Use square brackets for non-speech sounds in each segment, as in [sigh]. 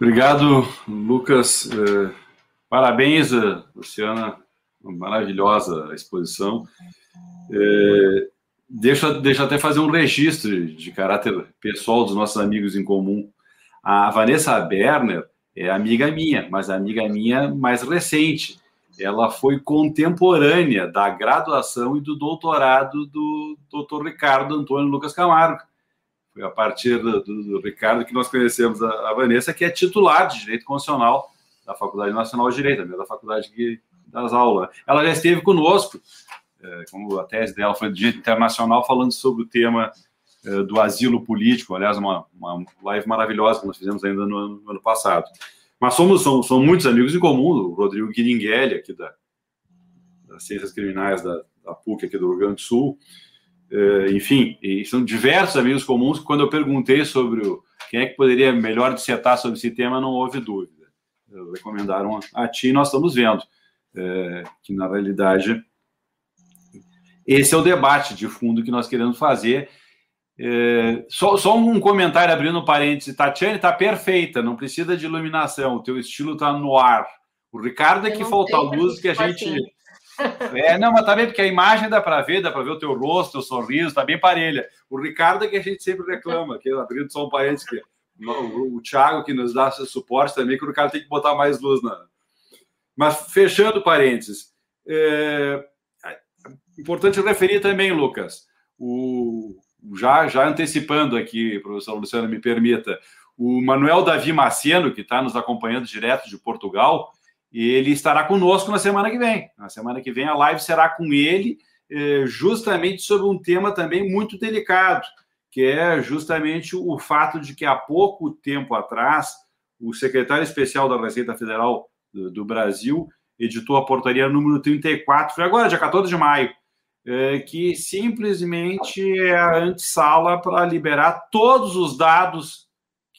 Obrigado, Lucas. É, parabéns, é, Luciana. Maravilhosa a exposição. É, deixa, deixa até fazer um registro de caráter pessoal dos nossos amigos em comum. A Vanessa Berner é amiga minha, mas amiga minha mais recente. Ela foi contemporânea da graduação e do doutorado do Dr. Ricardo Antônio Lucas Camargo. Foi a partir do, do, do Ricardo que nós conhecemos a, a, Vanessa, que é titular de Direito Constitucional da Faculdade Nacional de Direito, da faculdade que das aulas. Ela já esteve conosco, é, como a tese dela foi de Direito Internacional, falando sobre o tema é, do asilo político, aliás, uma, uma live maravilhosa que nós fizemos ainda no, no ano passado. Mas somos são, são, muitos amigos em comum, o Rodrigo Guiringuelli, aqui da, das Ciências Criminais da, da PUC, aqui do Rio Grande do Sul, enfim, são diversos amigos comuns que, quando eu perguntei sobre o, quem é que poderia melhor dissertar sobre esse tema, não houve dúvida. recomendaram a, a ti e nós estamos vendo uh, que, na realidade, esse é o debate de fundo que nós queremos fazer. Uh, só, só, um comentário abrindo parênteses. Tatiane está perfeita, não precisa de iluminação, o teu estilo está no ar. O Ricardo é que falta luz que a gente. Assim é, não, mas tá bem, porque a imagem dá para ver, dá para ver o teu rosto, o teu sorriso, tá bem parelha. O Ricardo é que a gente sempre reclama, que abrindo só um parênteses aqui. O, o Thiago que nos dá suporte também, que o Ricardo tem que botar mais luz na. Mas fechando parênteses, é, importante referir também, Lucas, o, já, já antecipando aqui, professor Luciano, me permita, o Manuel Davi Maceno, que está nos acompanhando direto de Portugal, e ele estará conosco na semana que vem. Na semana que vem a live será com ele, eh, justamente sobre um tema também muito delicado, que é justamente o fato de que há pouco tempo atrás o secretário especial da Receita Federal do Brasil editou a portaria número 34, foi agora, dia 14 de maio, eh, que simplesmente é a antessala para liberar todos os dados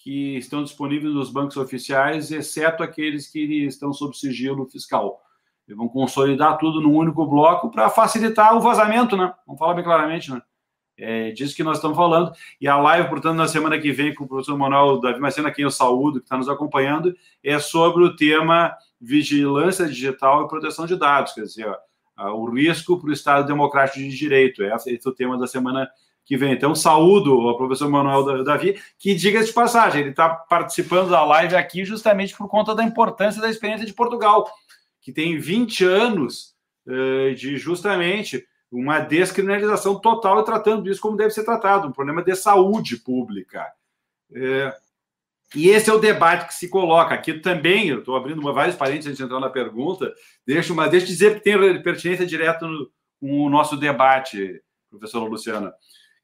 que estão disponíveis nos bancos oficiais, exceto aqueles que estão sob sigilo fiscal. Eles vão consolidar tudo num único bloco para facilitar o vazamento, né? Vamos falar bem claramente, né? É disso que nós estamos falando. E a live, portanto, na semana que vem, com o professor Manuel Davi Macena, quem eu saúdo, que está nos acompanhando, é sobre o tema vigilância digital e proteção de dados, quer dizer, o risco para o Estado Democrático de Direito. Esse é o tema da semana que vem. Então, saúdo o professor Manuel Davi, que diga de passagem, ele está participando da live aqui justamente por conta da importância da experiência de Portugal, que tem 20 anos uh, de justamente uma descriminalização total e tratando isso como deve ser tratado, um problema de saúde pública. É, e esse é o debate que se coloca. Aqui também, eu estou abrindo uma, vários parênteses antes de entrar na pergunta, deixa, uma, deixa eu dizer que tem pertinência direta no, com o nosso debate, professora Luciana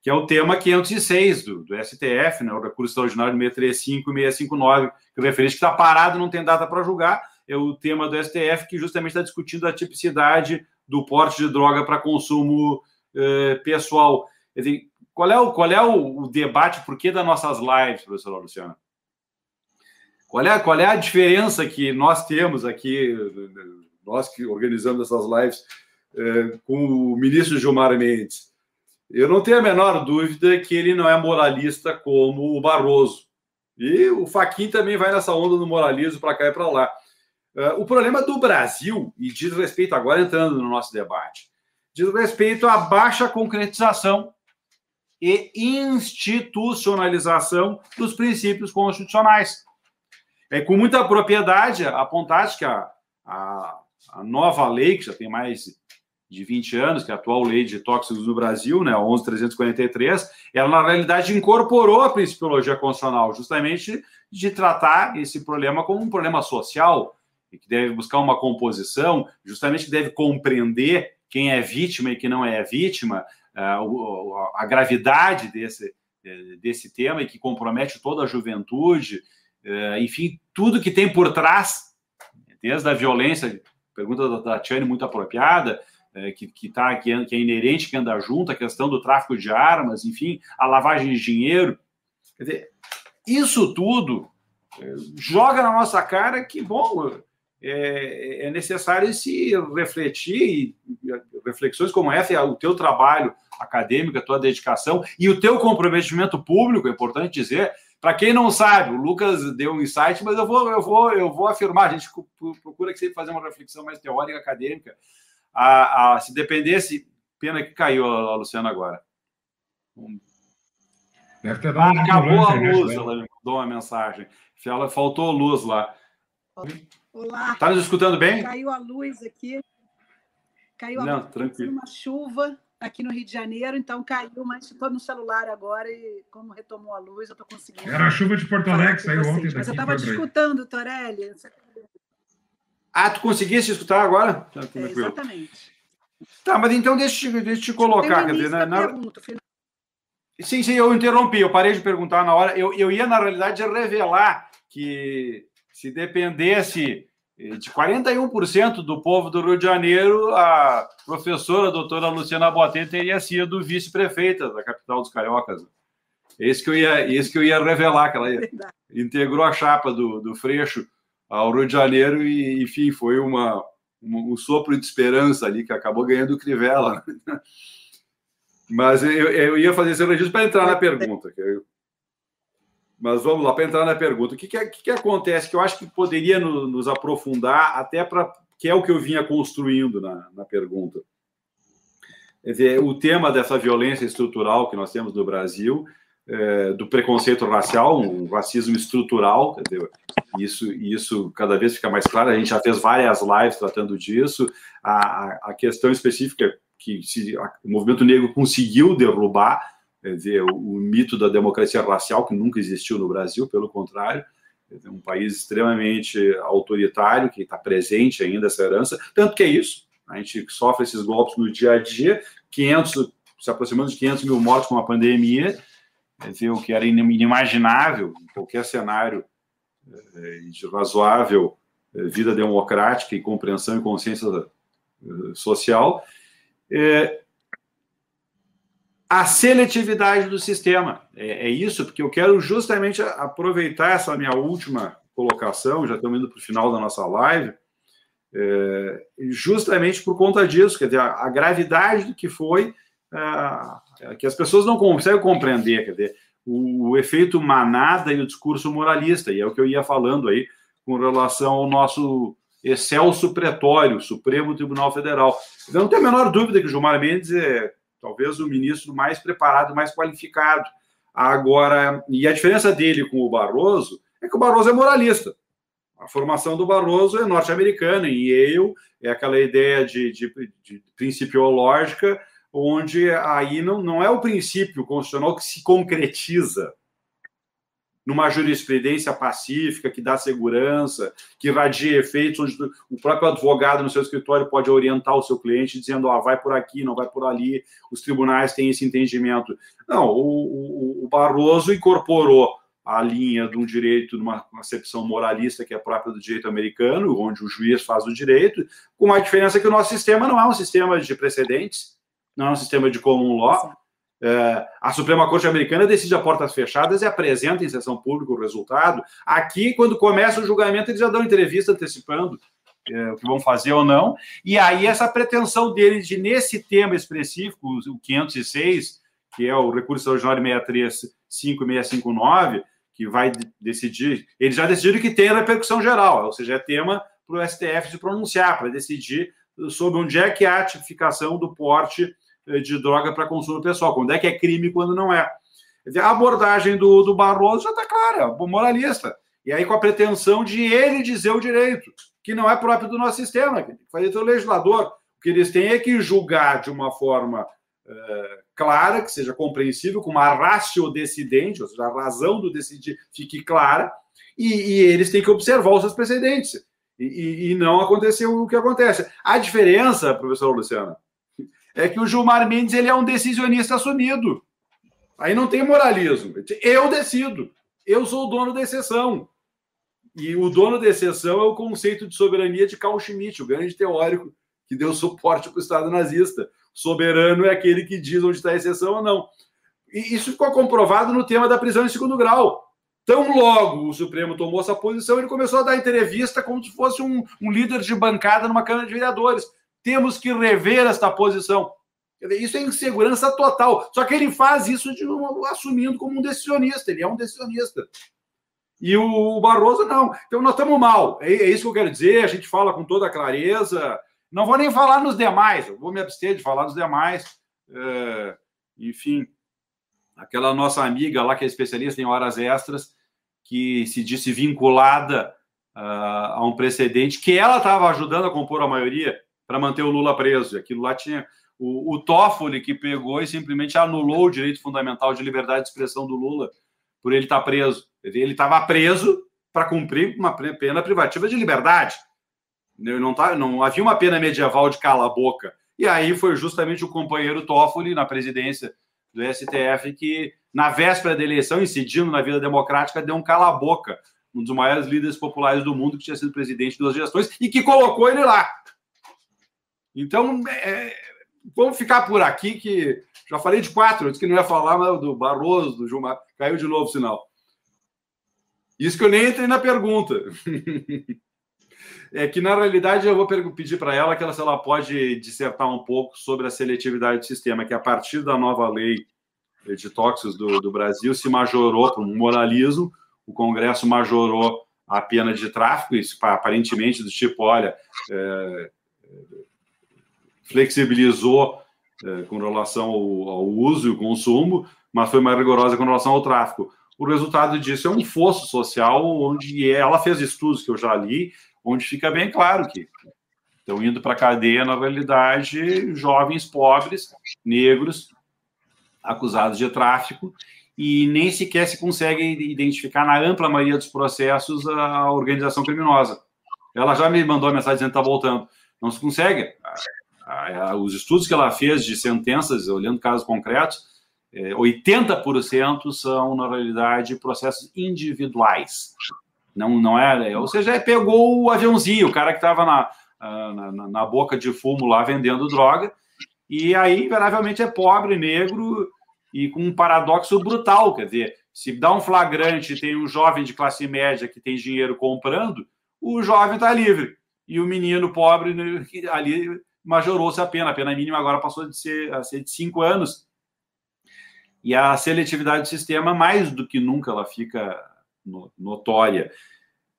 que é o tema 506 do, do STF, né, o recurso extraordinário 635 e 659, que o referente que está parado não tem data para julgar, é o tema do STF que justamente está discutindo a tipicidade do porte de droga para consumo eh, pessoal. Dizer, qual é, o, qual é o, o debate, por que das nossas lives, professora Luciana? Qual é, qual é a diferença que nós temos aqui, nós que organizamos essas lives, eh, com o ministro Gilmar Mendes? Eu não tenho a menor dúvida que ele não é moralista como o Barroso. E o Faquin também vai nessa onda do moralismo para cá e para lá. Uh, o problema do Brasil, e diz respeito, agora entrando no nosso debate, diz respeito à baixa concretização e institucionalização dos princípios constitucionais. É com muita propriedade apontar que a, a, a nova lei, que já tem mais de 20 anos, que é a atual lei de tóxicos no Brasil, né, 11343, ela na realidade incorporou a principiologia constitucional, justamente de tratar esse problema como um problema social, e que deve buscar uma composição, justamente deve compreender quem é vítima e quem não é vítima, a gravidade desse, desse tema e que compromete toda a juventude, enfim, tudo que tem por trás, desde a violência, pergunta da Tatiane muito apropriada, é, que, que, tá, que, é, que é inerente, que anda junto, a questão do tráfico de armas, enfim, a lavagem de dinheiro. Quer dizer, isso tudo é, joga na nossa cara que, bom, é, é necessário se refletir, e reflexões como essa, o teu trabalho acadêmico, a tua dedicação e o teu comprometimento público, é importante dizer, Para quem não sabe, o Lucas deu um insight, mas eu vou, eu vou, eu vou afirmar. A gente procura que sempre fazer uma reflexão mais teórica, acadêmica. A, a, se dependesse, pena que caiu a, a Luciana agora. Deve ter dado ah, acabou a luz, ela me mandou uma mensagem. Ela faltou luz lá. Olá. Está nos escutando bem? Caiu a luz aqui. Caiu a Não, luz. Tranquilo. Uma chuva aqui no Rio de Janeiro, então caiu, mas estou no celular agora e como retomou a luz, eu estou conseguindo. Era a chuva de Porto Alegre, saiu ontem. Mas eu estava te escutando, Torelli. Ah, tu conseguisse escutar agora? Tá, é, exatamente. Tá, mas então deixa, deixa eu te colocar. Quer dizer, na, na... Pergunta, Sim, sim, eu interrompi, eu parei de perguntar na hora. Eu, eu ia, na realidade, revelar que se dependesse de 41% do povo do Rio de Janeiro, a professora a doutora Luciana Boatê teria sido vice-prefeita da capital dos cariocas. Esse que eu ia, esse que eu ia revelar, que ela integrou a chapa do, do Freixo ao Rio de Janeiro e, enfim, foi uma, um, um sopro de esperança ali que acabou ganhando o Crivella. [laughs] Mas eu, eu ia fazer esse registro para entrar na pergunta. Mas vamos lá, para entrar na pergunta. O que, que, que, que, acontece que eu acho que poderia no, nos aprofundar, até para. que é o que eu vinha construindo na, na pergunta. Quer dizer, o tema dessa violência estrutural que nós temos no Brasil, é, do preconceito racial, um racismo estrutural, dizer, isso, isso cada vez fica mais claro. A gente já fez várias lives tratando disso. A, a questão específica que se, a, o movimento negro conseguiu derrubar dizer, o, o, mito da democracia racial, que nunca existiu no Brasil, pelo contrário, é um país extremamente autoritário, que está presente ainda essa herança, tanto que é isso, a gente sofre esses golpes no dia a dia, 500, se aproximando de 500 mil mortos com a pandemia, quer dizer, o que era inimaginável em qualquer cenário é, de razoável é, vida democrática e compreensão e consciência social, é, a seletividade do sistema. É, é, isso, porque eu quero justamente aproveitar essa minha última colocação, já estamos indo para o final da nossa live, é, justamente por conta disso, quer dizer, a, gravidade do que foi, é, que as pessoas não conseguem compreender, quer dizer, o, o, efeito manada e o discurso moralista, e é o que eu ia falando aí com relação ao nosso excelso pretório, Supremo Tribunal Federal. Eu não tenho a menor dúvida que o Gilmar Mendes é talvez o ministro mais preparado, mais qualificado. Agora, e a diferença dele com o Barroso é que o Barroso é moralista. A formação do Barroso é norte-americana, em Yale, é aquela ideia de, de, de principiológica, onde aí não, não é o princípio constitucional que se concretiza, numa jurisprudência pacífica, que dá segurança, que radia efeitos, onde o próprio advogado no seu escritório pode orientar o seu cliente, dizendo, ah, vai por aqui, não vai por ali, os tribunais têm esse entendimento. Não, o, o, o Barroso incorporou a linha de um direito, de uma acepção moralista que é própria do direito americano, onde o juiz faz o direito, com uma diferença que o nosso sistema não é um sistema de precedentes, não é um sistema de common law, é, a Suprema Corte Americana decide a portas fechadas e apresenta em sessão pública o resultado. Aqui, quando começa o julgamento, eles já dão entrevista antecipando é, o que vão fazer ou não. E aí, essa pretensão deles de, nesse tema específico, o 506, que é o recurso extraordinário 635 que vai decidir, eles já decidiram que tem repercussão geral, ou seja, é tema para o STF se pronunciar, para decidir sobre onde é que há a tipificação do porte de droga para consumo pessoal, quando é que é crime quando não é. A abordagem do, do Barroso já está clara, moralista. E aí com a pretensão de ele dizer o direito, que não é próprio do nosso sistema, fazer o legislador. O que eles têm é que julgar de uma forma uh, clara, que seja compreensível, com uma ratio decidente, ou seja, a razão do decidir fique clara, e, e eles têm que observar os seus precedentes. E, e, e não aconteceu o que acontece. A diferença, professor Luciano, é que o Gilmar Mendes ele é um decisionista assumido. Aí não tem moralismo. Eu decido. Eu sou o dono da exceção. E o dono da exceção é o conceito de soberania de Carl Schmitt, o grande teórico que deu suporte para o Estado nazista. Soberano é aquele que diz onde está a exceção ou não. E isso ficou comprovado no tema da prisão em segundo grau. Tão logo o Supremo tomou essa posição, ele começou a dar entrevista como se fosse um, um líder de bancada numa Câmara de Vereadores temos que rever esta posição. Isso é insegurança total. Só que ele faz isso um, assumindo como um decisionista. Ele é um decisionista. E o Barroso não. Então nós estamos mal. É, é, isso que eu quero dizer. A gente fala com toda clareza. Não vou nem falar nos demais. Eu vou me abster de falar nos demais. É, enfim, aquela nossa amiga lá que é especialista em horas extras, que se disse vinculada uh, a um precedente que ela estava ajudando a compor a maioria para manter o Lula preso. Aquilo lá tinha o, o Toffoli que pegou e simplesmente anulou o direito fundamental de liberdade de expressão do Lula por ele estar tá preso. Ele estava preso para cumprir uma pena privativa de liberdade. Não, tá, não havia uma pena medieval de cala a boca. E aí foi justamente o companheiro Toffoli na presidência do STF que, na véspera da eleição, incidindo na vida democrática, deu um cala a boca, um dos maiores líderes populares do mundo que tinha sido presidente de duas gestões e que colocou ele lá. Então, é, vamos ficar por aqui, que já falei de quatro, disse que não ia falar mas do Barroso, do Gilmar, caiu de novo o sinal. Isso que eu nem entrei na pergunta. [laughs] é que, na realidade, eu vou pedir para ela que ela, se ela pode dissertar um pouco sobre a seletividade do sistema, que a partir da nova lei de tóxicos do, do Brasil se majorou para um moralismo, o Congresso majorou a pena de tráfico, isso aparentemente do tipo, olha, é, flexibilizou é, com relação ao, ao, uso e o consumo, mas foi mais rigorosa com relação ao tráfico. O resultado disso é um fosso social onde ela fez estudos que eu já li, onde fica bem claro que estão indo para a cadeia, na realidade, jovens pobres, negros, acusados de tráfico, e nem sequer se consegue identificar na ampla maioria dos processos a organização criminosa. Ela já me mandou a mensagem dizendo que está voltando. Não se consegue os estudos que ela fez de sentenças, olhando casos concretos, 80% é, são, na realidade, processos individuais. Não, não é, ou seja, é, pegou o aviãozinho, o cara que estava na, na, na, boca de fumo lá vendendo droga, e aí, invariavelmente, é pobre, negro e com um paradoxo brutal. Quer dizer, se dá um flagrante tem um jovem de classe média que tem dinheiro comprando, o jovem está livre. E o menino pobre né, ali majorou-se a pena. A pena mínima agora passou de ser, a ser de cinco anos. E a seletividade do sistema, mais do que nunca, ela fica notória.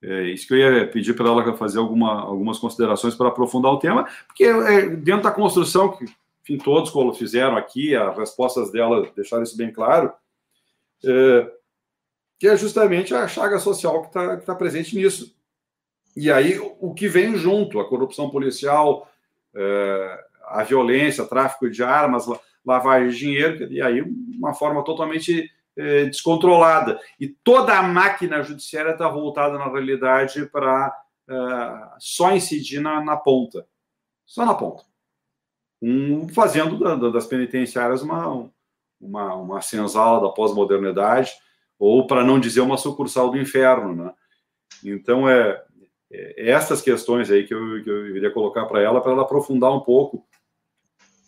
É isso que eu ia pedir para ela fazer alguma, algumas considerações para aprofundar o tema, porque é, dentro da construção que enfim, todos fizeram aqui, as respostas dela deixaram isso bem claro, é, que é justamente a chaga social que está tá presente nisso. E aí o que vem junto, a corrupção policial, a violência, tráfico de armas, lavagem de dinheiro, e aí uma forma totalmente é, descontrolada. E toda a máquina judiciária está voltada, na realidade, para é, só incidir na, na, ponta. Só na ponta. Um, fazendo da, das penitenciárias uma, uma, uma senzala da pós-modernidade, ou, para não dizer, uma sucursal do inferno. Né? Então, é, essas questões aí que eu, que eu iria colocar para ela, para ela aprofundar um pouco.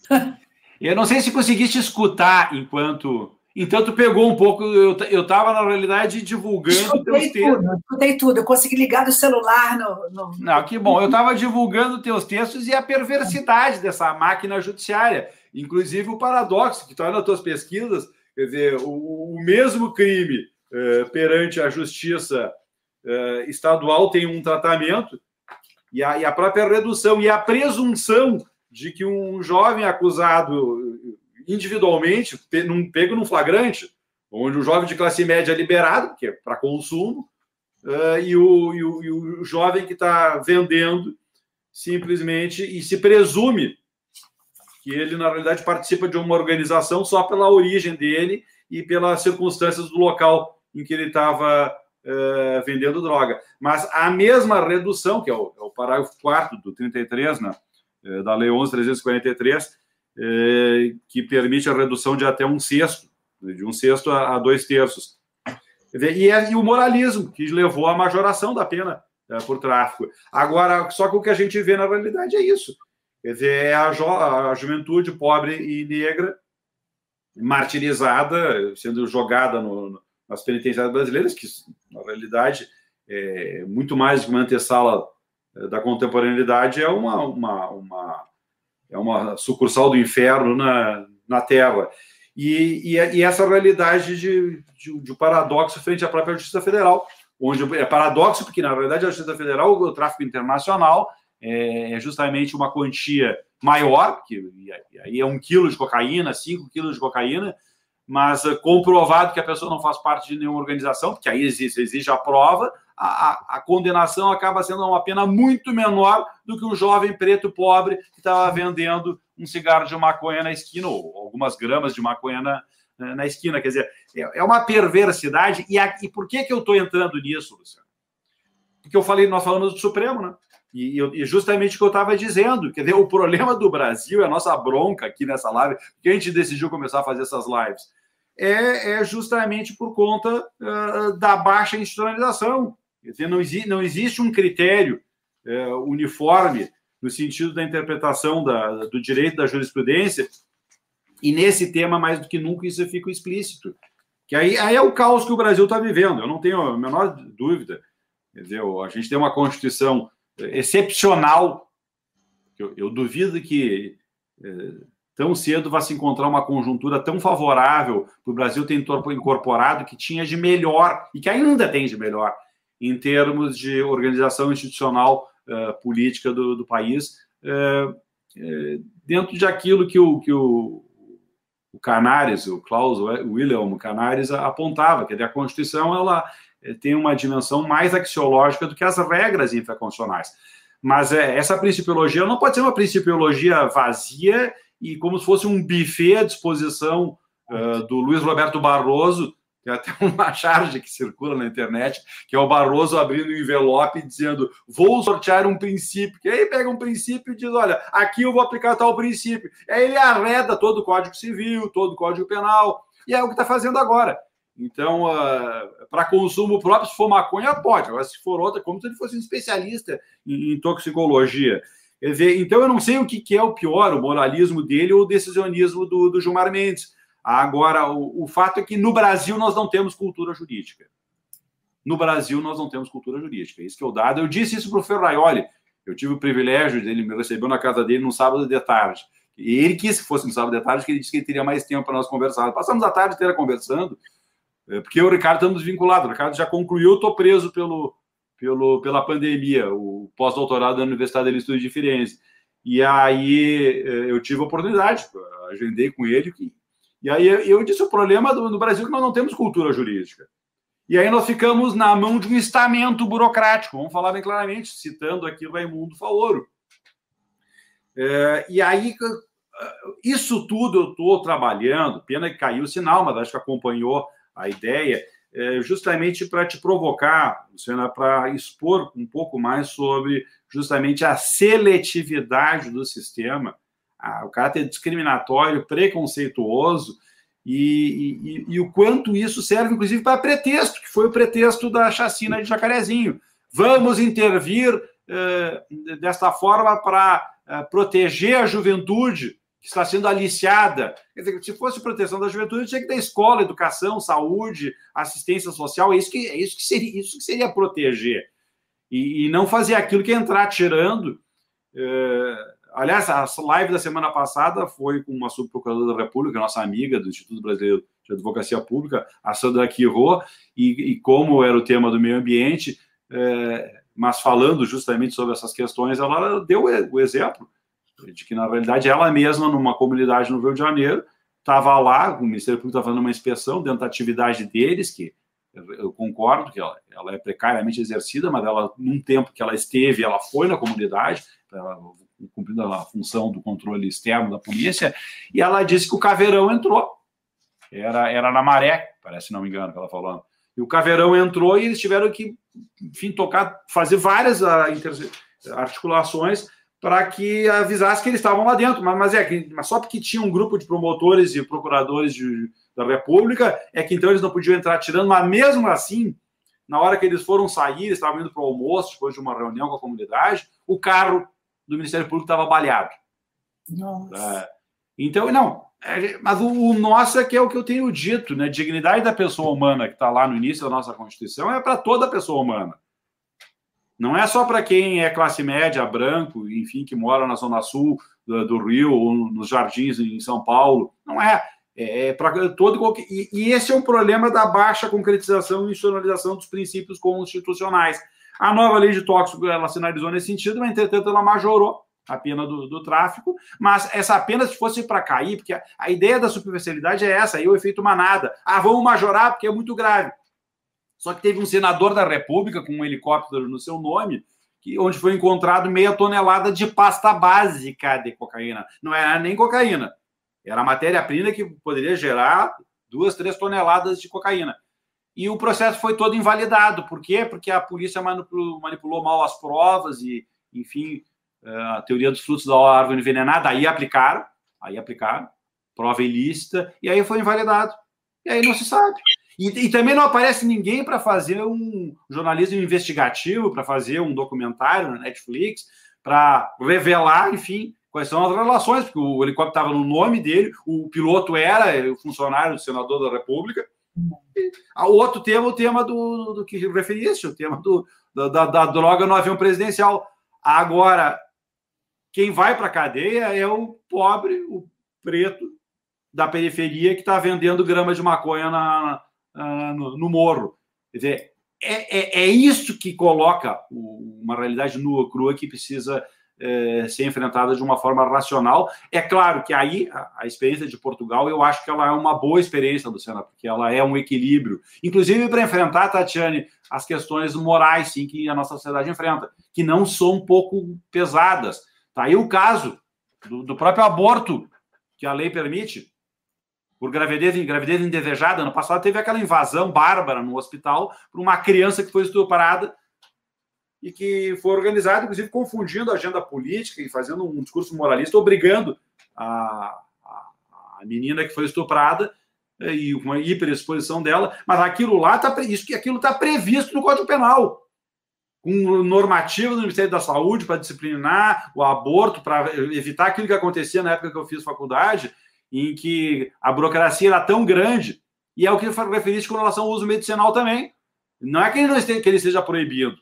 [laughs] eu não sei se conseguiste escutar enquanto. Então, tu pegou um pouco. Eu estava, na realidade, divulgando. Escutei teus tudo, textos. escutei tudo. Eu consegui ligar o celular no. no... Não, que bom. Eu estava divulgando teus textos e a perversidade dessa máquina judiciária. Inclusive o paradoxo que está nas tuas pesquisas. Quer dizer, o, o mesmo crime eh, perante a justiça uh, estadual tem um tratamento e a, e a própria redução e a presunção de que um jovem acusado individualmente, num, pego num flagrante, onde o jovem de classe média é liberado, que é para consumo, uh, e, o, e, o, e, o, jovem que está vendendo simplesmente e se presume que ele, na realidade, participa de uma organização só pela origem dele e pelas circunstâncias do local em que ele estava uh, vendendo droga. Mas a mesma redução, que é o, é o parágrafo 4 do 33, né, uh, da Lei 11.343, uh, que permite a redução de até um sexto, de um sexto a, a dois terços. E, é, e, o moralismo, que levou à majoração da pena por tráfico. Agora, só que o que a gente vê na realidade é isso. Quer dizer, é a, jo a juventude pobre e negra martirizada, sendo jogada no, nas penitenciárias brasileiras, que na realidade é muito mais que uma antessala é, da contemporaneidade, é uma, uma, uma é uma sucursal do inferno na, na Terra. E, e, e essa realidade de, de, de paradoxo frente à própria Justiça Federal, onde é paradoxo, porque na verdade a Justiça Federal, o tráfico internacional, é, é justamente uma quantia maior, que aí é um quilo de cocaína, cinco quilos de cocaína, mas eh, comprovado que a pessoa não faz parte de nenhuma organização, porque aí existe, existe a prova, a, a, condenação acaba sendo uma pena muito menor do que o jovem preto pobre que estava vendendo um cigarro de maconha na esquina, ou algumas gramas de maconha na, na esquina. Quer dizer, é, é uma perversidade. E, a, e por que, que eu estou entrando nisso, Luciano? Porque eu falei, nós falamos do Supremo, né? E, e justamente o que eu estava dizendo, quer dizer, o problema do Brasil, a nossa bronca aqui nessa live, que a gente decidiu começar a fazer essas lives, é, é justamente por conta uh, da baixa institucionalização. Quer dizer, não, exi não existe um critério uh, uniforme no sentido da interpretação da, do direito da jurisprudência, e nesse tema, mais do que nunca, isso fica explícito. Que aí, aí é o caos que o Brasil está vivendo, eu não tenho a menor dúvida. Quer dizer, a gente tem uma Constituição excepcional. Eu, eu duvido que é, tão cedo vá se encontrar uma conjuntura tão favorável para o Brasil ter incorporado que tinha de melhor e que ainda tem de melhor em termos de organização institucional uh, política do, do país, uh, dentro de aquilo que o, que o, o Canares, o Klaus Wilhelm Canares apontava, que a Constituição ela tem uma dimensão mais axiológica do que as regras infraconstitucionais. Mas essa principiologia não pode ser uma principiologia vazia e como se fosse um buffet à disposição uh, do Luiz Roberto Barroso, tem até [laughs] uma charge que circula na internet, que é o Barroso abrindo um envelope dizendo: vou sortear um princípio. Que aí pega um princípio e diz: olha, aqui eu vou aplicar tal princípio. Aí ele arreda todo o Código Civil, todo o Código Penal, e é o que está fazendo agora. Então, uh, para consumo próprio, se for maconha, pode. Agora, se for outra, como se ele fosse um especialista em, em toxicologia. Quer dizer, então eu não sei o que, que, é o pior, o moralismo dele ou o decisionismo do, do Gilmar Mendes. Agora, o, o fato é que no Brasil nós não temos cultura jurídica. No Brasil nós não temos cultura jurídica. Isso que eu dado. Eu disse isso para o Ferraioli. Eu tive o privilégio dele me recebeu na casa dele no sábado de tarde. E ele quis que fosse no sábado de tarde, porque ele disse que ele teria mais tempo para nós conversar. Passamos a tarde inteira conversando. É, porque o Ricardo estamos vinculados. O Ricardo já concluiu, estou preso pelo, pelo, pela pandemia, o pós-doutorado da Universidade do Estúdio de Firenze. E aí é, eu tive a oportunidade, agendei com ele. E aí eu disse o problema do, do Brasil é que nós não temos cultura jurídica. E aí nós ficamos na mão de um estamento burocrático, vamos falar bem claramente, citando aqui o Raimundo Faoro. É, e aí, isso tudo eu estou trabalhando, pena que caiu o sinal, mas acho que acompanhou a ideia, é justamente para te provocar, Luciana, para expor um pouco mais sobre justamente a seletividade do sistema, a, o caráter discriminatório, preconceituoso, e, e, e, o quanto isso serve, inclusive, para pretexto, que foi o pretexto da chacina de Jacarezinho. Vamos intervir eh, desta forma para eh, proteger a juventude que está sendo aliciada. Quer dizer, se fosse proteção da juventude, tinha que ter escola, educação, saúde, assistência social. É isso que, é isso que, seria, isso que seria proteger. E, e não fazer aquilo que é entrar tirando. É, aliás, a live da semana passada foi com uma subprocuradora da República, nossa amiga do Instituto Brasileiro de Advocacia Pública, a Sandra Quirô, e, e como era o tema do meio ambiente, é, mas falando justamente sobre essas questões, ela deu o exemplo de que, na realidade, ela mesma, numa comunidade no Rio de Janeiro, estava lá, o Ministério Público estava fazendo uma inspeção dentro da atividade deles, que eu concordo que ela, ela, é precariamente exercida, mas ela, num tempo que ela esteve, ela foi na comunidade, ela, cumprindo a função do controle externo da polícia, e ela disse que o caveirão entrou. Era, era na maré, parece, não me engano, que ela falou. E o caveirão entrou e eles tiveram que, enfim, tocar, fazer várias uh, articulações para que avisasse que eles estavam lá dentro. Mas, mas é que mas só porque tinha um grupo de promotores e procuradores de, da República é que então eles não podiam entrar tirando, mas mesmo assim, na hora que eles foram sair, eles estavam indo para o almoço, depois de uma reunião com a comunidade, o carro do Ministério Público estava baleado. Nossa. É, então, não, é, mas o, o, nosso é que é o que eu tenho dito, né? Dignidade da pessoa humana que está lá no início da nossa Constituição é para toda pessoa humana. Não é só para quem é classe média, branco, enfim, que mora na zona sul do, do Rio ou nos jardins em São Paulo. Não é. É, é para todo e, e esse é o problema da baixa concretização e institucionalização dos princípios constitucionais. A nova lei de tóxico ela sinalizou nesse sentido, mas entretanto ela majorou a pena do, do tráfico, mas essa pena se fosse para cair, porque a, a, ideia da superficialidade é essa, aí o efeito manada. Ah, vamos majorar porque é muito grave. Só que teve um senador da República com um helicóptero no seu nome, que, onde foi encontrado meia tonelada de pasta básica de cocaína. Não era nem cocaína, era matéria-prima que poderia gerar duas, três toneladas de cocaína. E o processo foi todo invalidado. Por quê? Porque a polícia manipulou, manipulou mal as provas e, enfim, eh, a teoria dos frutos da árvore envenenada. Aí aplicaram, aí aplicaram, prova ilícita, e aí foi invalidado. E aí não se sabe. E, e também não aparece ninguém para fazer um jornalismo investigativo, para fazer um documentário na Netflix, para revelar, enfim, quais são as relações, porque o helicóptero estava no nome dele, o piloto era o funcionário do senador da República. O outro tema, o tema do, do que referiste, o tema do, da, da droga no avião presidencial. Agora, quem vai para a cadeia é o pobre, o preto da periferia que está vendendo grama de maconha na, no, no, morro. Quer dizer, é, é, é isso que coloca uma realidade nua, crua, que precisa é, ser enfrentada de uma forma racional. É claro que aí a, a, experiência de Portugal, eu acho que ela é uma boa experiência, Luciana, porque ela é um equilíbrio, inclusive para enfrentar, Tatiane, as questões morais, sim, que a nossa sociedade enfrenta, que não são um pouco pesadas. Tá aí o caso do, do próprio aborto que a lei permite por gravidez, gravidez indesejada. No passado teve aquela invasão bárbara no hospital por uma criança que foi estuprada e que foi organizado, inclusive confundindo a agenda política e fazendo um discurso moralista, obrigando a, a, a menina que foi estuprada eh, e uma hiperexposição dela, mas aquilo lá está isso que aquilo está previsto no Código Penal, com normativa do Ministério da Saúde para disciplinar o aborto, para evitar aquilo que acontecia na época que eu fiz faculdade, em que a burocracia era tão grande, e é o que eu referiste com relação ao uso medicinal também. Não é que ele, não esteja, que ele seja proibido,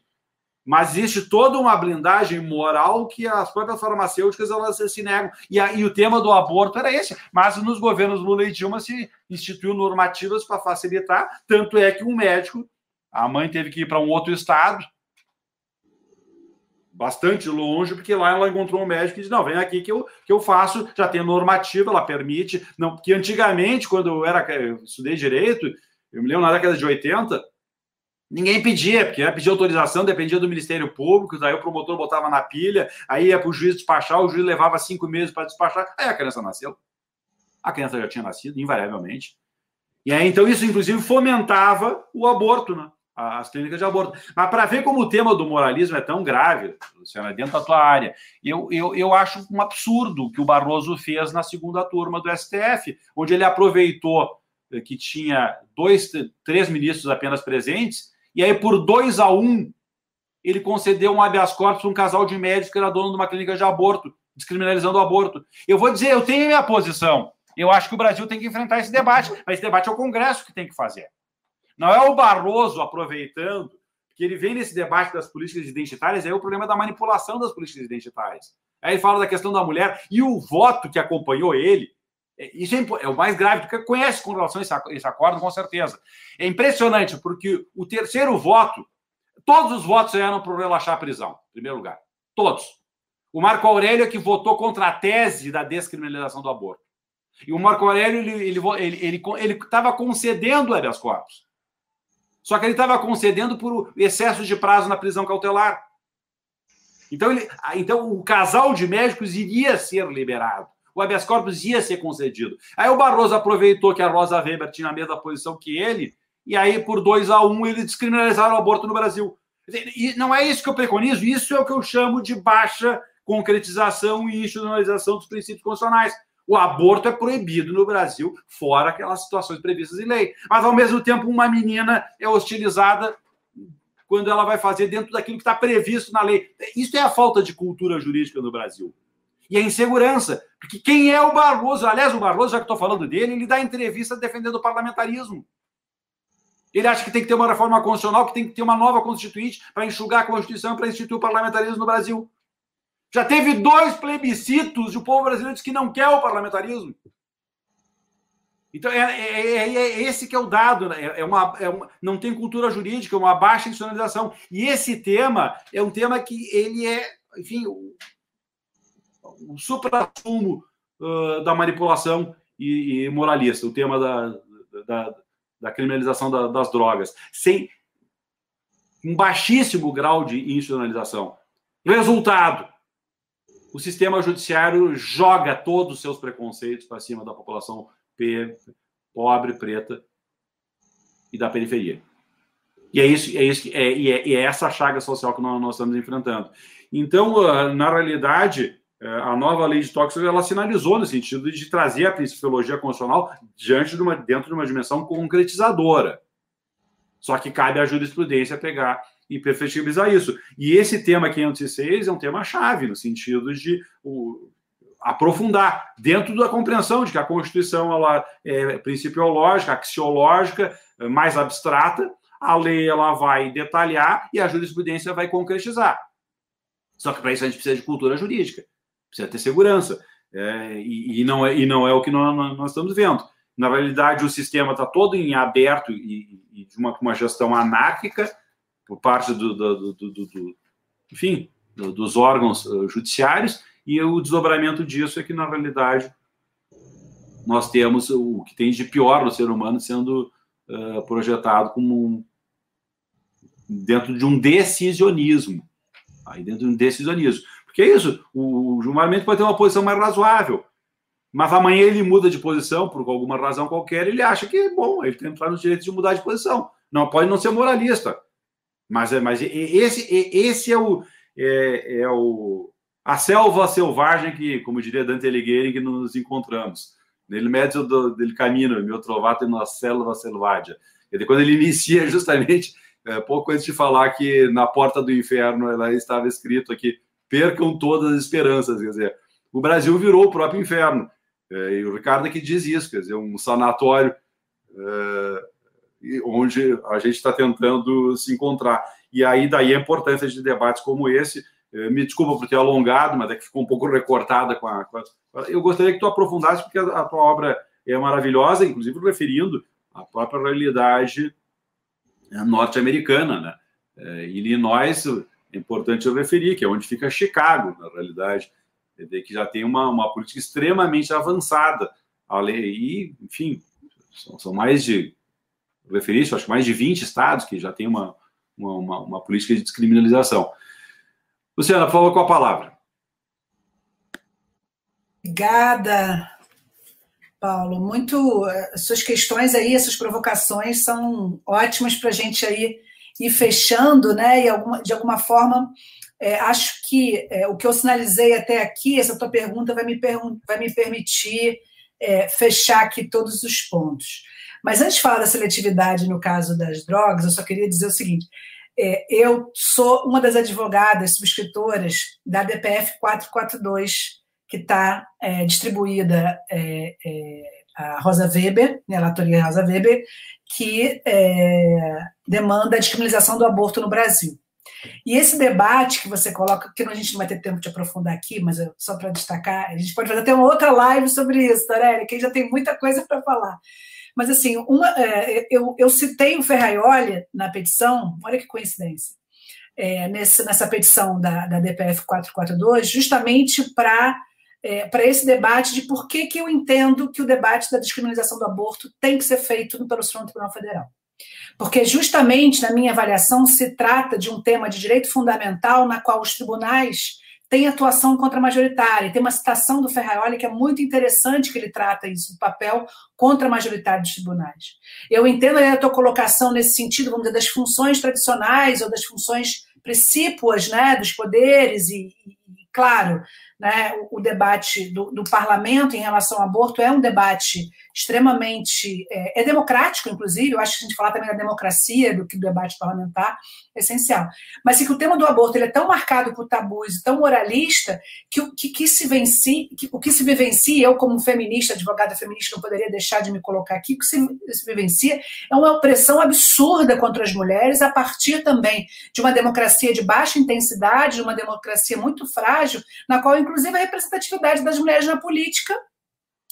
mas existe toda uma blindagem moral que as próprias farmacêuticas elas se negam. E, a, e o tema do aborto era esse. Mas nos governos Lula e Dilma se instituiu normativas para facilitar. Tanto é que um médico, a mãe teve que ir para um outro estado, bastante longe, porque lá ela encontrou um médico e disse: Não, vem aqui que eu, que eu faço, já tem normativa, ela permite. Não, porque antigamente, quando eu era eu estudei direito, eu me lembro na década de 80 Ninguém pedia, porque ia pedir autorização, dependia do Ministério Público, daí o promotor botava na pilha, aí ia para o juiz despachar, o juiz levava cinco meses para despachar, aí a criança nasceu. A criança já tinha nascido, invariavelmente. E aí, então, isso, inclusive, fomentava o aborto, né? As clínicas de aborto. Mas para ver como o tema do moralismo é tão grave, Luciana, dentro da tua área, eu, eu, eu acho um absurdo o que o Barroso fez na segunda turma do STF, onde ele aproveitou que tinha dois, três ministros apenas presentes e aí, por 2 a 1 um, ele concedeu um habeas corpus para um casal de médicos que era dono de uma clínica de aborto, descriminalizando o aborto. Eu vou dizer, eu tenho minha posição. Eu acho que o Brasil tem que enfrentar esse debate, mas esse debate é o Congresso que tem que fazer. Não é o Barroso aproveitando que ele vem nesse debate das políticas identitárias, aí é o problema da manipulação das políticas identitárias. Aí ele fala da questão da mulher e o voto que acompanhou ele, é, isso é, é, o mais grave, porque conhece com relação a esse acordo, com certeza. É impressionante, porque o terceiro voto, todos os votos eram para relaxar a prisão, em primeiro lugar. Todos. O Marco Aurélio é que votou contra a tese da descriminalização do aborto. E o Marco Aurélio, ele estava ele, ele, ele, ele concedendo habeas corpus. Só que ele estava concedendo por excesso de prazo na prisão cautelar. Então, ele, então, o casal de médicos iria ser liberado o habeas corpus ia ser concedido. Aí o Barroso aproveitou que a Rosa Weber tinha a mesma posição que ele, e aí, por 2 a 1 um, eles descriminalizaram o aborto no Brasil. E não é isso que eu preconizo, isso é o que eu chamo de baixa concretização e institucionalização dos princípios constitucionais. O aborto é proibido no Brasil, fora aquelas situações previstas em lei. Mas, ao mesmo tempo, uma menina é hostilizada quando ela vai fazer dentro daquilo que está previsto na lei. Isso é a falta de cultura jurídica no Brasil e a insegurança. Porque quem é o Barroso? Aliás, o Barroso, já que estou falando dele, ele dá entrevista defendendo o parlamentarismo. Ele acha que tem que ter uma reforma constitucional, que tem que ter uma nova constituinte para enxugar a Constituição, para instituir o parlamentarismo no Brasil. Já teve dois plebiscitos e o povo brasileiro diz que não quer o parlamentarismo. Então, é, é, é, é esse que é o dado. Né? É, é uma, é uma, não tem cultura jurídica, é uma baixa institucionalização. E esse tema é um tema que ele é, enfim, o, o supra-sumo uh, da manipulação e, e, moralista, o tema da, da, da criminalização da, das drogas, sem um baixíssimo grau de institucionalização. Resultado: o sistema judiciário joga todos os seus preconceitos para cima da população pobre, preta e da periferia. E é isso, é isso, é, é, é essa chaga social que nós, nós, estamos enfrentando. Então, ah, na realidade, eh, a nova lei de tóxicos ela sinalizou no sentido de trazer a principiologia constitucional diante de uma, dentro de uma dimensão concretizadora. Só que cabe à jurisprudência pegar e perfectibilizar isso. E esse tema 506 é um tema chave no sentido de o, aprofundar dentro da compreensão de que a Constituição ela é principiológica, axiológica, mais abstrata, a lei ela vai detalhar e a jurisprudência vai concretizar. Só que para isso a gente precisa de cultura jurídica, precisa ter segurança. É, e, e, não é, e não é o que nós, nós estamos vendo. Na realidade, o sistema está todo em aberto e, e, de uma, uma gestão anárquica por parte do, do, do, do enfim, dos órgãos uh, judiciários, e o desdobramento disso é que, na realidade, nós temos o que tem de pior no ser humano sendo uh, projetado como um, dentro de um decisionismo. Aí dentro de um decisionismo. Porque é isso, o Mendes pode ter uma posição mais razoável, mas amanhã ele muda de posição por alguma razão qualquer, ele acha que bom, ele tem entrar no direito de mudar de posição. Não pode não ser moralista. Mas, é, mas esse, esse é o, é, é o, a selva selvagem que, como diria Dante Alighieri, que nos encontramos. Nele mezzo do, del cammino, meu trovato na selva selvagem. E quando ele inicia [laughs] justamente, é, pouco antes de falar que na porta do inferno ela estava escrito aqui, percam todas as esperanças, quer dizer, o Brasil virou o próprio inferno. É, e o Ricardo aqui diz isso, quer dizer, um sanatório é, onde a gente está tentando se encontrar. E aí daí a importância de debates como esse, eh, me desculpa por ter alongado, mas é que ficou um pouco recortada com a. Com a... Eu gostaria que tu aprofundasse, porque a, tua obra é maravilhosa, inclusive referindo a própria realidade eh, norte-americana, né? É, Illinois, é importante eu referir, que é onde fica Chicago, na realidade, que já tem uma, uma política extremamente avançada. A lei, e, enfim, são, são mais de, eu referi isso, acho que mais de 20 estados que já tem uma, uma, uma, uma política de descriminalização. Luciana, por favor, com a palavra. Obrigada, Paulo. Muito. Eh, suas questões aí, essas provocações são ótimas para a gente aí ir fechando, né? E alguma, de alguma forma, é, acho que é, o que eu sinalizei até aqui, essa tua pergunta vai me, vai me permitir é, fechar aqui todos os pontos. Mas antes de falar da seletividade no caso das drogas, eu só queria dizer o seguinte: é, eu sou uma das advogadas subscritoras da DPF 442, que está é, distribuída é, é, a Rosa Weber, né, a relatoria Rosa Weber, que é, demanda a descriminalização do aborto no Brasil. E esse debate que você coloca, que a gente não vai ter tempo de aprofundar aqui, mas só para destacar, a gente pode fazer até uma outra live sobre isso, Tarelli, que já tem muita coisa para falar. Mas, assim, uma, é, eu, eu citei o Ferraioli na petição, olha que coincidência, é, nessa, nessa petição da, da DPF 442, justamente para é, para esse debate de por que, que eu entendo que o debate da descriminalização do aborto tem que ser feito pelo Supremo Tribunal Federal. Porque, justamente, na minha avaliação, se trata de um tema de direito fundamental na qual os tribunais tem atuação contra-majoritária. Tem uma citação do Ferraioli que é muito interessante que ele trata isso, o papel contra-majoritário dos tribunais. Eu entendo a tua colocação nesse sentido, vamos dizer, das funções tradicionais ou das funções precípuas né, dos poderes e, e claro, né, o, debate do, do, parlamento em relação ao aborto é um debate extremamente é, é, democrático, inclusive. Eu acho que a gente falar também da democracia do que do debate parlamentar é essencial. Mas é que o tema do aborto ele é tão marcado por tabus e tão moralista que o que, que se venci, que, o que se vivencia, eu como feminista, advogada feminista, não poderia deixar de me colocar aqui, o que se, se vivencia é uma opressão absurda contra as mulheres a partir também de uma democracia de baixa intensidade, de uma democracia muito frágil, na qual inclusive a representatividade das mulheres na política.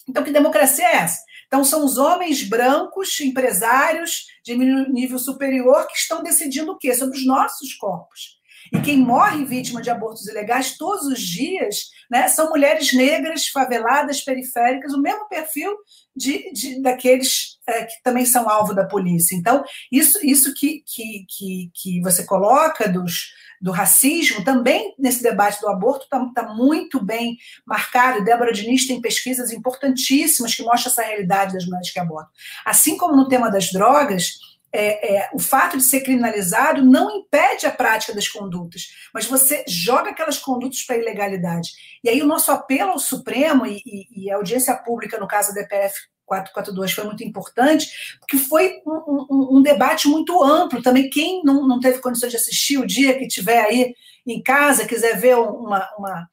Então, que democracia é essa? Então, são os homens brancos, empresários de nível superior, que estão decidindo o quê? Sobre os nossos corpos. E quem morre vítima de abortos ilegais todos os dias né, são mulheres negras, faveladas, periféricas, o mesmo perfil de, de daqueles é, que também são alvo da polícia. Então, isso, isso que, que, que, que você coloca dos, do racismo, também nesse debate do aborto está tá muito bem marcado. Débora Diniz tem pesquisas importantíssimas que mostram essa realidade das mulheres que abortam. Assim como no tema das drogas, é, é, o fato de ser criminalizado não impede a prática das condutas, mas você joga aquelas condutas para a ilegalidade. E aí o nosso apelo ao Supremo e, e, e a audiência pública, no caso da DPF 442 foi muito importante, porque foi um, um, um, debate muito amplo. Também, quem não, não teve condições de assistir, o dia que tiver aí em casa, quiser ver uma. uma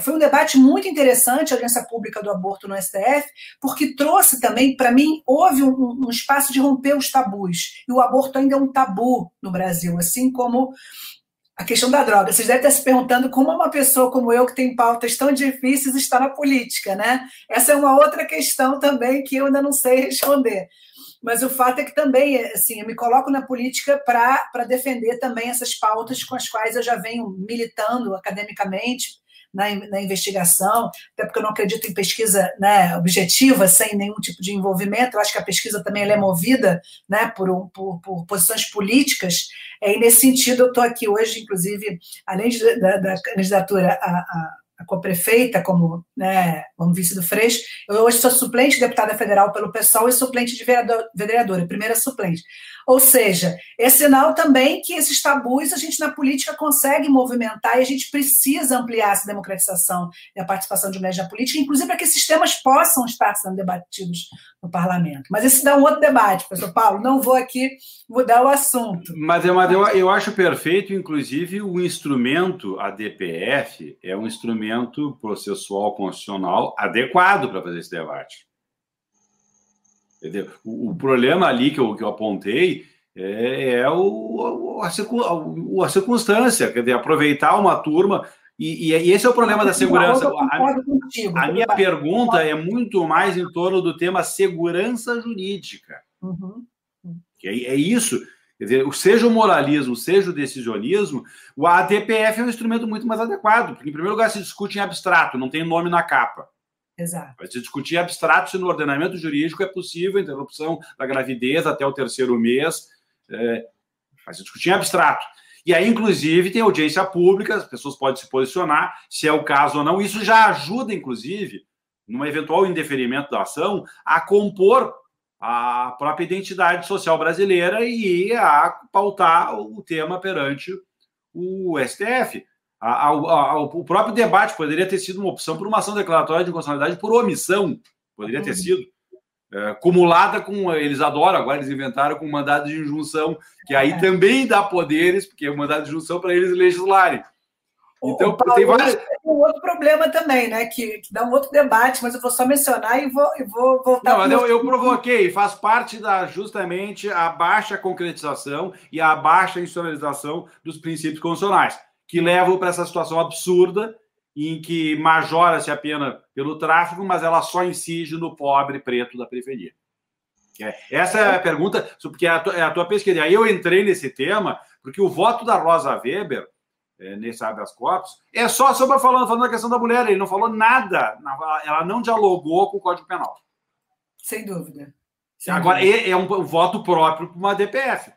foi um debate muito interessante, a audiência pública do aborto no STF, porque trouxe também, para mim, houve um, um espaço de romper os tabus. E o aborto ainda é um tabu no Brasil, assim como a questão da droga. Vocês devem estar se perguntando como uma pessoa como eu, que tem pautas tão difíceis, está na política, né? Essa é uma outra questão também que eu ainda não sei responder. Mas o fato é que também, assim, eu me coloco na política para defender também essas pautas com as quais eu já venho militando academicamente, na, na, investigação, até porque eu não acredito em pesquisa né, objetiva, sem nenhum tipo de envolvimento. Eu acho que a pesquisa também é movida né, por, por, por, posições políticas. É, e nesse sentido, eu estou aqui hoje, inclusive, além de, da, da, candidatura a, a a prefeita como, né, como vice do Freixo. Eu hoje sou suplente deputada federal pelo PSOL e suplente de vereador, vereadora, primeira suplente. Ou seja, é sinal também que esses tabus a gente na política consegue movimentar e a gente precisa ampliar essa democratização e a participação de mulheres na política, inclusive para que esses temas possam estar sendo debatidos no parlamento. Mas esse dá um outro debate, professor Paulo. Não vou aqui mudar o assunto. Mas, mas eu, eu acho perfeito, inclusive, o instrumento, a DPF, é um instrumento processual constitucional adequado para fazer esse debate. Entendeu? O, o problema ali que eu, que eu apontei é, é o, a, a, a, circunstância, quer dizer, aproveitar uma turma. E, e esse é o problema da segurança. A, minha pergunta é muito mais em torno do tema segurança jurídica. Uhum. Que é, é isso. Quer dizer, seja o moralismo, seja o decisionismo, o ATPF é um instrumento muito mais adequado, porque, em primeiro lugar, se discute em abstrato, não tem nome na capa. Exato. Vai se discutir abstrato se no ordenamento jurídico é possível a interrupção da gravidez até o terceiro mês. É, vai se discutir em abstrato. E aí, inclusive, tem audiência pública, as pessoas podem se posicionar se é o caso ou não. Isso já ajuda, inclusive, num eventual indeferimento da ação, a compor a própria identidade social brasileira e a pautar o tema perante o STF. A, a, a, o próprio debate poderia ter sido uma opção por uma ação declaratória de inconstitucionalidade por omissão, poderia ter uhum. sido. É, acumulada com. Eles adoram, agora eles inventaram com mandado de injunção, que aí é. também dá poderes, porque é o mandado de injunção para eles legislarem. Então, Paulo, tem vários. Tem um outro problema também, né? Que, que, dá um outro debate, mas eu vou só mencionar e vou, e vou voltar. Não, eu, eu provoquei, faz parte da justamente a baixa concretização e a baixa institucionalização dos princípios constitucionais que levam para essa situação absurda em que majora-se a pena pelo tráfico, mas ela só incide no pobre preto da periferia. É, essa é a pergunta, porque é a, tua, é a tua pesquisa. Aí eu entrei nesse tema, porque o voto da Rosa Weber, é, nesse habeas corpus, é só sobre falando, falando da questão da mulher. Ele não falou nada, ela não dialogou com o Código Penal. Sem dúvida. Sem Agora, dúvida. É, um voto próprio para uma DPF.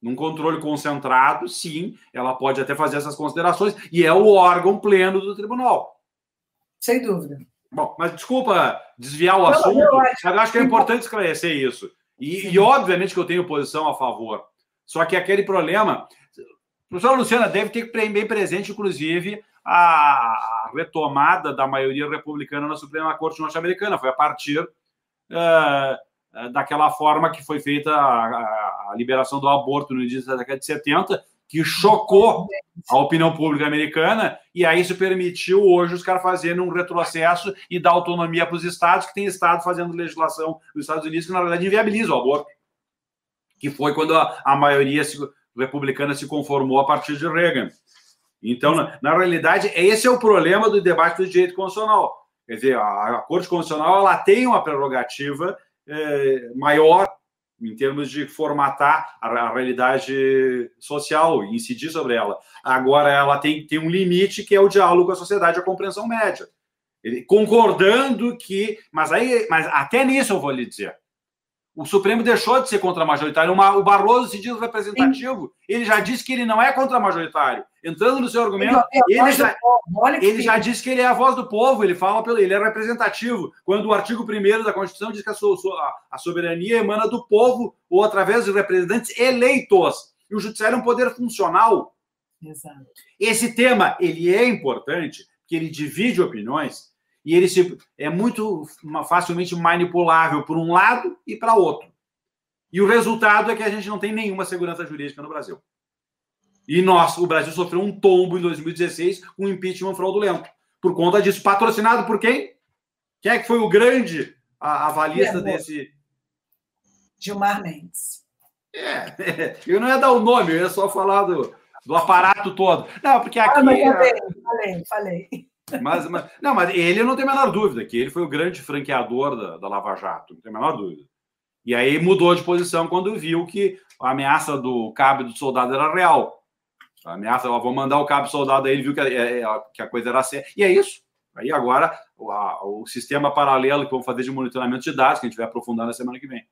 Num controle concentrado, sim, ela pode até fazer essas considerações, e é o órgão pleno do tribunal. Sem dúvida. Bom, mas desculpa desviar o não, assunto, eu acho, eu acho que é importante esclarecer isso. E, e, obviamente que eu tenho posição a favor. Só que aquele problema. A professora Luciana deve ter bem presente, inclusive, a retomada da maioria republicana na Suprema Corte norte-americana. Foi a partir uh, daquela forma que foi feita a, a, liberação do aborto no início da década de 70, que chocou a opinião pública americana, e aí isso permitiu hoje os caras fazerem um retrocesso e dar autonomia para os estados, que tem estado fazendo legislação nos Estados Unidos que, na verdade, inviabiliza o aborto. Que foi quando a, a maioria se, republicana se conformou a partir de Reagan. Então, na, na, realidade, esse é o problema do debate do direito constitucional. Quer dizer, a, a Corte Constitucional ela tem uma prerrogativa é, maior em termos de formatar a, realidade social e incidir sobre ela. Agora, ela tem, tem um limite que é o diálogo com a sociedade, a compreensão média. Ele, concordando que. Mas, aí, mas até nisso eu vou lhe dizer o Supremo deixou de ser contra-majoritário. O Barroso se diz representativo. Ele já disse que ele não é contra-majoritário. Entrando no seu argumento, ele, já, ele já disse que ele é a voz do povo, ele fala pelo, ele é representativo. Quando o artigo 1 da Constituição diz que a, soberania emana do povo ou através dos representantes eleitos. E o judiciário é um poder funcional. Exato. Esse tema ele é importante, porque ele divide opiniões, e ele se, é muito facilmente manipulável por um lado e para outro. E o resultado é que a gente não tem nenhuma segurança jurídica no Brasil. E nós, o Brasil sofreu um tombo em 2016 com um impeachment fraudulento. Por conta disso, patrocinado por quem? Quem é que foi o grande avalista desse? Gilmar Mendes. É, [laughs] eu não ia dar o nome, eu ia só falar do, do aparato todo. Não, porque aqui. Ah, mas falei, falei, falei. Mas, mas, não, mas ele não tem a menor dúvida que ele foi o grande franqueador da, da Lava Jato, não tem a menor dúvida. E aí mudou de posição quando viu que a ameaça do cabo do soldado era real. A ameaça, ó, vou mandar o cabo soldado aí, ele viu que a, é, é, que a coisa era séria. E é isso. Aí agora o, a, o sistema paralelo que vamos fazer de monitoramento de dados, que a gente vai aprofundar na semana que vem.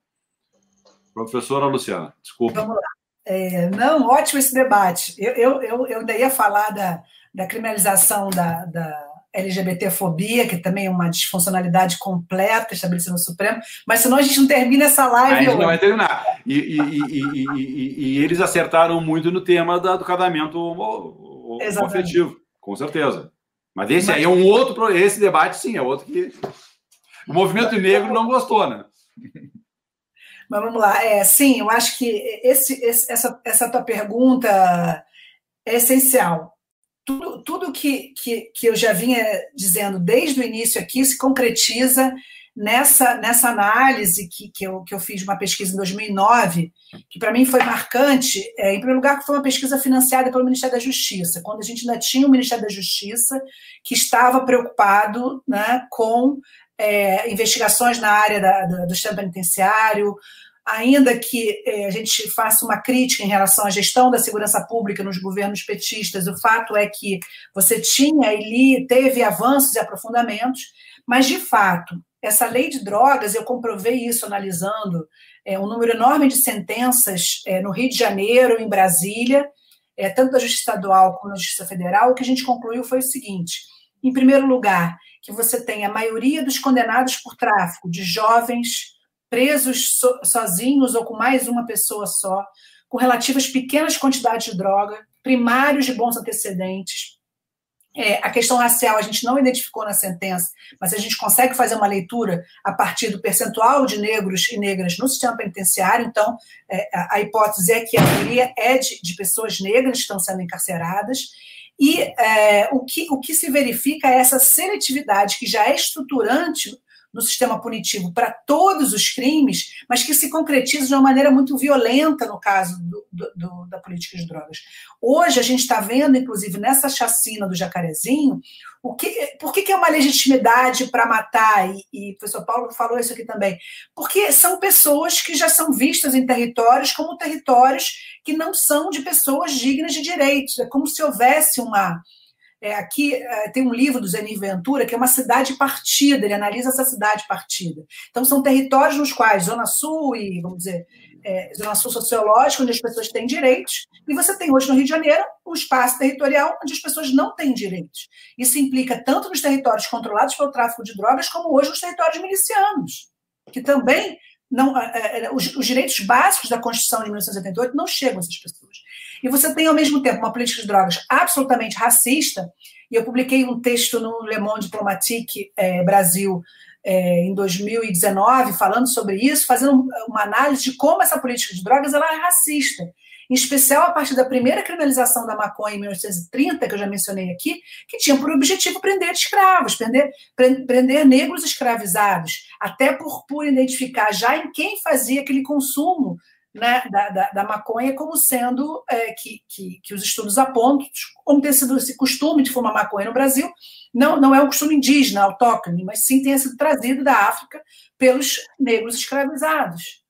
Professora Luciana, desculpa. Vamos lá. É, não, ótimo esse debate. Eu, eu, eu, eu ainda ia falar da, da criminalização da, da LGBTfobia, que também é uma disfuncionalidade completa estabelecida no Supremo, mas senão a gente não termina essa live. A gente não vai terminar. E, e, e, e, eles acertaram muito no tema da, do casamento afetivo, com certeza. Mas esse mas... aí é um outro. Esse debate, sim, é outro que. O movimento negro não gostou, né? Mas vamos lá. É, sim, eu acho que esse, esse, essa, essa tua pergunta é essencial tudo, tudo que, que, que eu já vinha dizendo desde o início aqui se concretiza nessa, nessa análise que, que, eu, que eu fiz uma pesquisa em 2009, que para mim foi marcante, é, em primeiro lugar, que foi uma pesquisa financiada pelo Ministério da Justiça, quando a gente ainda tinha o Ministério da Justiça que estava preocupado né, com é, investigações na área da, da, do sistema penitenciário, ainda que eh, a gente faça uma crítica em relação à gestão da segurança pública nos governos petistas, o fato é que você tinha ali, teve avanços e aprofundamentos, mas, de fato, essa lei de drogas, eu comprovei isso analisando é, um número enorme de sentenças é, no Rio de Janeiro, em Brasília, é, tanto da Justiça Estadual como da Justiça Federal, o que a gente concluiu foi o seguinte: em primeiro lugar, que você tem a maioria dos condenados por tráfico de jovens, presos so, sozinhos ou com mais uma pessoa só, com relativas pequenas quantidades de droga, primários de bons antecedentes. É, a questão racial a gente não identificou na sentença, mas a gente consegue fazer uma leitura a partir do percentual de negros e negras no sistema penitenciário. Então, é, a, hipótese é que a maioria é de, de pessoas negras que estão sendo encarceradas. E é, o, que, o que se verifica é essa seletividade que já é estruturante no sistema punitivo para todos os crimes, mas que se concretiza de uma maneira muito violenta no caso do, do, da política de drogas. Hoje a gente está vendo, inclusive, nessa chacina do Jacarezinho, o que, por que, que é uma legitimidade para matar? E, e o professor Paulo falou isso aqui também. Porque são pessoas que já são vistas em territórios como territórios que não são de pessoas dignas de direitos. É como se houvesse uma é, aqui é, tem um livro do Zenir Ventura que é uma cidade partida, ele analisa essa cidade partida. Então, são territórios nos quais Zona Sul e, vamos dizer, é, Zona Sul sociológica, onde as pessoas têm direitos, e você tem hoje no Rio de Janeiro um espaço territorial onde as pessoas não têm direitos. Isso implica tanto nos territórios controlados pelo tráfico de drogas, como hoje nos territórios milicianos, que também não, é, é, os, os, direitos básicos da Constituição de 1988 não chegam a essas pessoas. E você tem, ao mesmo tempo, uma política de drogas absolutamente racista, e eu publiquei um texto no Le Monde Diplomatique é, Brasil é, em 2019 falando sobre isso, fazendo uma análise de como essa política de drogas ela é racista. Em especial a partir da primeira criminalização da maconha em 1930, que eu já mencionei aqui, que tinha por objetivo prender escravos, prender, prender negros escravizados, até por, por identificar já em quem fazia aquele consumo né, da, da, da, maconha como sendo é, que, que, que, os estudos apontam como ter sido esse costume de fumar maconha no Brasil, não, não é um costume indígena, autóctone, mas sim tenha sido trazido da África pelos negros escravizados.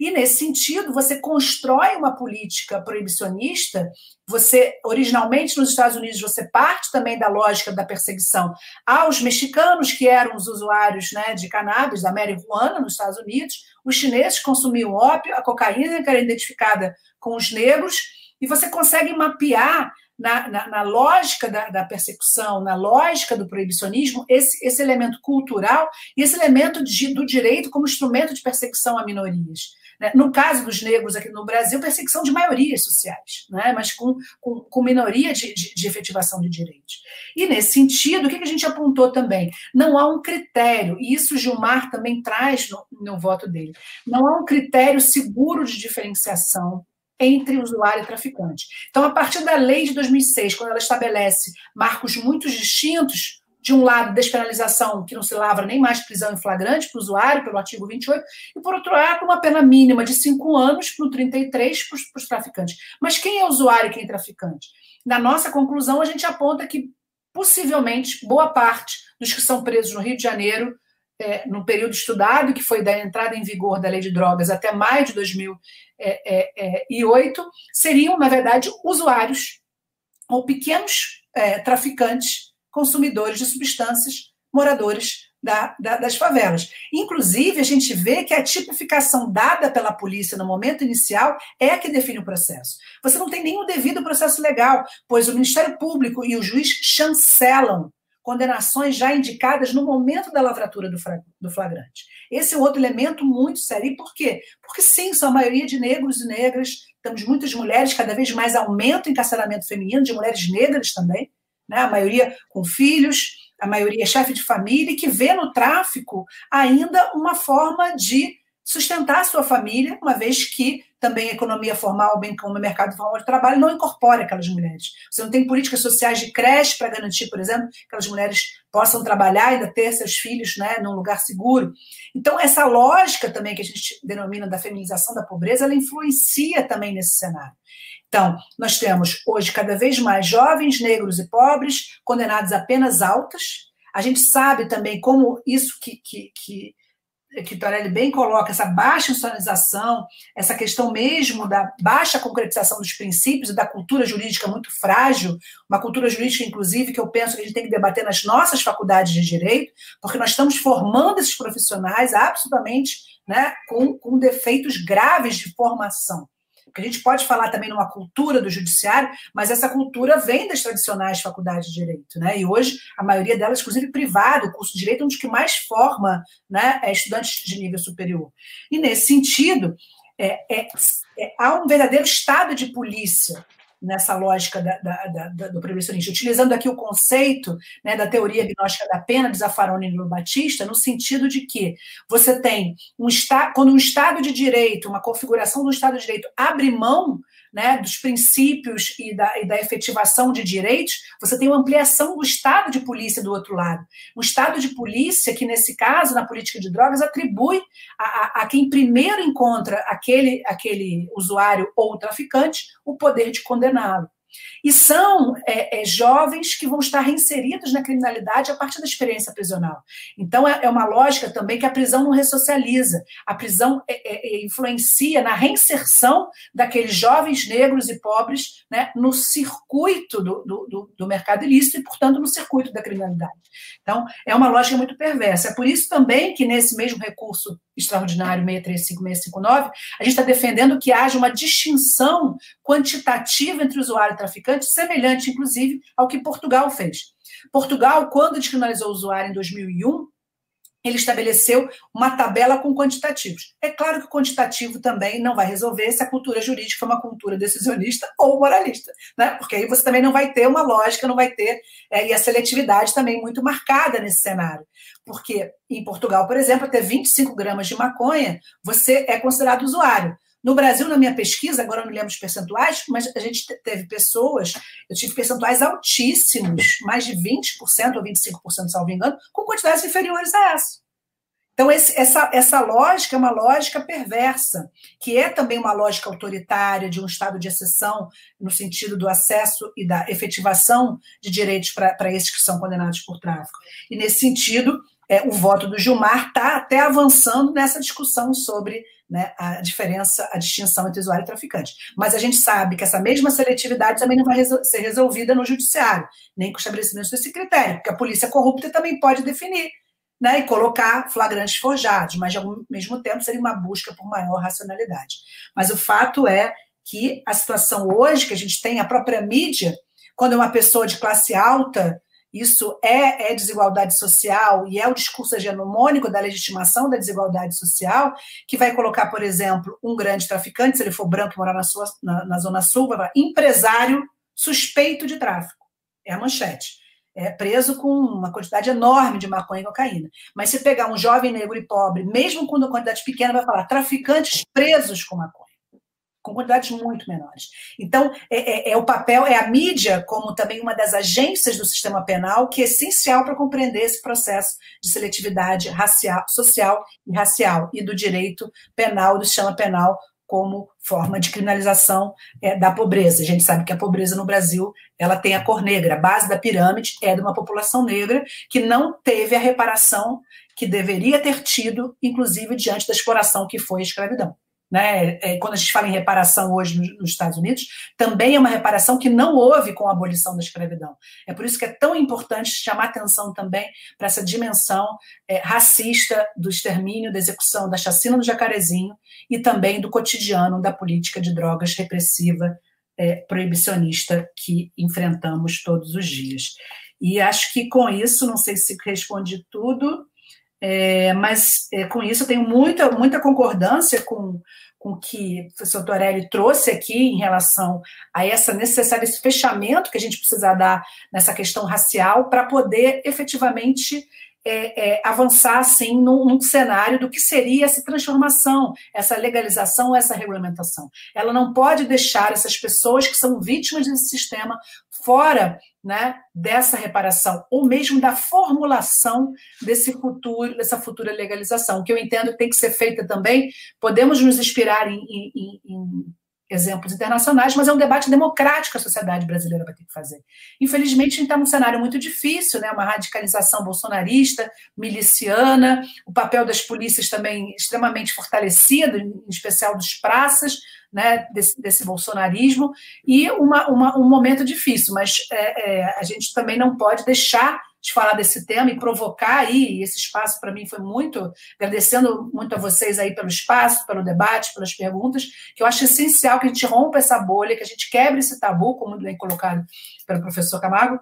E, nesse sentido, você constrói uma política proibicionista. Você, originalmente, nos Estados Unidos, você parte também da lógica da perseguição aos mexicanos, que eram os usuários né, de cannabis, da marihuana nos Estados Unidos, os chineses consumiam ópio, a cocaína, que era identificada com os negros, e você consegue mapear na, na, na, lógica da, da, persecução, na lógica do proibicionismo, esse, esse elemento cultural e esse elemento de, do direito como instrumento de perseguição a minorias. Né? No caso dos negros aqui no Brasil, perseguição de maiorias sociais, né? mas com, com, com minoria de, de, de, efetivação de direitos. E, nesse sentido, o que a gente apontou também? Não há um critério, e isso Gilmar também traz no, no voto dele, não há um critério seguro de diferenciação entre usuário e traficante. Então, a partir da lei de 2006, quando ela estabelece marcos muito distintos, de um lado, despenalização, que não se lavra nem mais prisão em flagrante para o usuário, pelo artigo 28, e, por outro lado, uma pena mínima de cinco anos para o 33 para os traficantes. Mas quem é usuário e quem é traficante? Na nossa conclusão, a gente aponta que, possivelmente, boa parte dos que são presos no Rio de Janeiro, é, no período estudado, que foi da entrada em vigor da lei de drogas até maio de 2008, é, é, seriam, na verdade, usuários ou pequenos é, traficantes consumidores de substâncias, moradores da, da, das favelas. Inclusive, a gente vê que a tipificação dada pela polícia no momento inicial é a que define o processo. Você não tem nenhum devido processo legal, pois o Ministério Público e o juiz chancelam condenações já indicadas no momento da lavratura do flagrante. Esse é outro elemento muito sério. E por quê? Porque, sim, são a maioria de negros e negras, temos muitas mulheres, cada vez mais aumenta o encarceramento feminino, de mulheres negras também, né? a maioria com filhos, a maioria é chefe de família, e que vê no tráfico ainda uma forma de sustentar a sua família, uma vez que também a economia formal, bem como o mercado formal de trabalho, não incorpora aquelas mulheres. Você não tem políticas sociais de creche para garantir, por exemplo, que aquelas mulheres possam trabalhar e ainda ter seus filhos né, num lugar seguro. Então, essa lógica também que a gente denomina da feminização da pobreza, ela influencia também nesse cenário. Então, nós temos hoje cada vez mais jovens, negros e pobres condenados a penas altas. A gente sabe também como isso que, que, que que Torelli bem coloca, essa baixa institucionalização, essa questão mesmo da baixa concretização dos princípios e da cultura jurídica muito frágil, uma cultura jurídica, inclusive, que eu penso que a gente tem que debater nas nossas faculdades de direito, porque nós estamos formando esses profissionais absolutamente né, com, com defeitos graves de formação. Porque a gente pode falar também numa cultura do judiciário, mas essa cultura vem das tradicionais faculdades de direito, né? E hoje a maioria delas, inclusive privado, o curso de direito é um dos que mais forma, né, é estudantes de nível superior. E nesse sentido, é, é, é, há um verdadeiro estado de polícia nessa lógica da, da, da, do proibicionista, utilizando aqui o conceito né, da teoria agnóstica da pena de Zaffaroni e Batista, no sentido de que você tem um estado, quando um Estado de Direito, uma configuração do Estado de Direito abre mão né, dos princípios e da, e da efetivação de direitos, você tem uma ampliação do Estado de polícia do outro lado. O Estado de polícia, que nesse caso, na política de drogas, atribui a, a, a quem primeiro encontra aquele, aquele usuário ou traficante o poder de condená-lo. E são é, é, jovens que vão estar reinseridos na criminalidade a partir da experiência prisional. Então, é, é uma lógica também que a prisão não ressocializa. A prisão é, é, é, influencia na reinserção daqueles jovens negros e pobres né, no circuito do, do, do mercado ilícito e, portanto, no circuito da criminalidade. Então, é uma lógica muito perversa. É por isso também que, nesse mesmo recurso extraordinário 635659, a gente está defendendo que haja uma distinção quantitativa entre usuário e traficante, semelhante, inclusive, ao que Portugal fez. Portugal, quando descriminalizou o usuário em 2001, ele estabeleceu uma tabela com quantitativos. É claro que o quantitativo também não vai resolver se a cultura jurídica for uma cultura decisionista ou moralista, né? Porque aí você também não vai ter uma lógica, não vai ter é, e a seletividade também muito marcada nesse cenário, porque em Portugal, por exemplo, até 25 gramas de maconha você é considerado usuário. No Brasil, na minha pesquisa, agora não lembro os percentuais, mas a gente teve pessoas, eu tive percentuais altíssimos, mais de 20% ou 25%, salvo engano, com quantidades inferiores a essa. Então, esse, essa, essa lógica é uma lógica perversa, que é também uma lógica autoritária de um estado de exceção, no sentido do acesso e da efetivação de direitos para esses que são condenados por tráfico. E, nesse sentido, é, o voto do Gilmar está até avançando nessa discussão sobre né, a diferença, a distinção entre usuário e traficante. Mas a gente sabe que essa mesma seletividade também não vai resol ser resolvida no judiciário, nem com o estabelecimento desse critério, porque a polícia corrupta também pode definir né, e colocar flagrantes forjados, mas ao mesmo tempo seria uma busca por maior racionalidade. Mas o fato é que a situação hoje que a gente tem, a própria mídia, quando é uma pessoa de classe alta isso é, é, desigualdade social e é o discurso hegemônico da legitimação da desigualdade social, que vai colocar, por exemplo, um grande traficante, se ele for branco e morar na, sua, na, na Zona Sul, vai falar, empresário suspeito de tráfico. É a manchete. É preso com uma quantidade enorme de maconha e cocaína. Mas se pegar um jovem negro e pobre, mesmo com uma quantidade pequena, vai falar traficantes presos com maconha com quantidades muito menores. Então, é, é, é, o papel, é a mídia, como também uma das agências do sistema penal, que é essencial para compreender esse processo de seletividade racial, social e racial, e do direito penal, do sistema penal, como forma de criminalização é, da pobreza. A gente sabe que a pobreza no Brasil ela tem a cor negra, a base da pirâmide é de uma população negra que não teve a reparação que deveria ter tido, inclusive diante da exploração que foi a escravidão né, é, quando a gente fala em reparação hoje nos Estados Unidos, também é uma reparação que não houve com a abolição da escravidão. É por isso que é tão importante chamar atenção também para essa dimensão é, racista do extermínio, da execução, da chacina do jacarezinho e também do cotidiano da política de drogas repressiva, é, proibicionista que enfrentamos todos os dias. E acho que com isso, não sei se respondi tudo, é, mas é, com isso eu tenho muita, muita concordância com, com o que o professor Torelli trouxe aqui em relação a essa necessária, esse fechamento que a gente precisa dar nessa questão racial para poder efetivamente é, é, avançar assim num, num, cenário do que seria essa transformação, essa legalização, essa regulamentação. Ela não pode deixar essas pessoas que são vítimas desse sistema fora né, dessa reparação, ou mesmo da formulação desse futuro, dessa futura legalização, que eu entendo que tem que ser feita também. Podemos nos inspirar em, em, em exemplos internacionais, mas é um debate democrático que a sociedade brasileira vai ter que fazer. Infelizmente, a gente está num cenário muito difícil, né? uma radicalização bolsonarista, miliciana, o papel das polícias também extremamente fortalecido, em especial dos praças, né, desse, desse bolsonarismo, e uma, uma, um momento difícil, mas é, é, a gente também não pode deixar de falar desse tema e provocar aí, esse espaço para mim foi muito, agradecendo muito a vocês aí pelo espaço, pelo debate, pelas perguntas, que eu acho essencial que a gente rompa essa bolha, que a gente quebre esse tabu, como bem colocado pelo professor Camargo,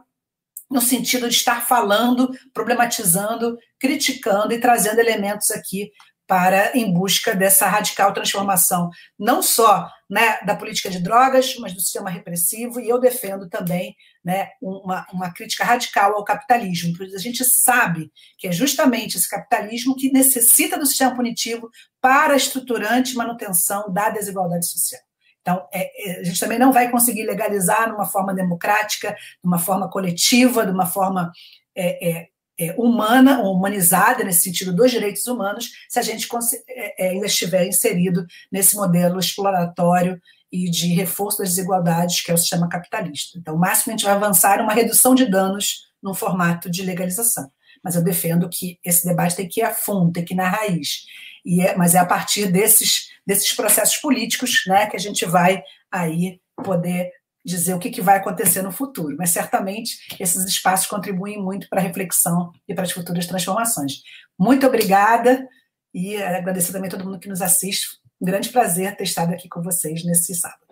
no sentido de estar falando, problematizando, criticando e trazendo elementos aqui para em busca dessa radical transformação, não só né, da política de drogas, mas do sistema repressivo, e eu defendo também né, uma, uma crítica radical ao capitalismo, porque a gente sabe que é justamente esse capitalismo que necessita do sistema punitivo para a estruturante manutenção da desigualdade social. Então, é, é, a gente também não vai conseguir legalizar de uma forma democrática, de uma forma coletiva, de uma forma é, é, é, humana, ou humanizada, nesse sentido dos direitos humanos, se a gente é, é, ainda estiver inserido nesse modelo exploratório e de reforço das desigualdades, que é o sistema capitalista. Então, o máximo a gente vai avançar é uma redução de danos no formato de legalização. Mas eu defendo que esse debate tem que ir a fundo, tem que ir na raiz. E é, mas é a partir desses, desses processos políticos né, que a gente vai aí poder dizer o que, que vai acontecer no futuro, mas certamente esses espaços contribuem muito para a reflexão e para as futuras transformações. Muito obrigada e agradecer também a todo mundo que nos assiste. Um grande prazer ter estado aqui com vocês nesse sábado.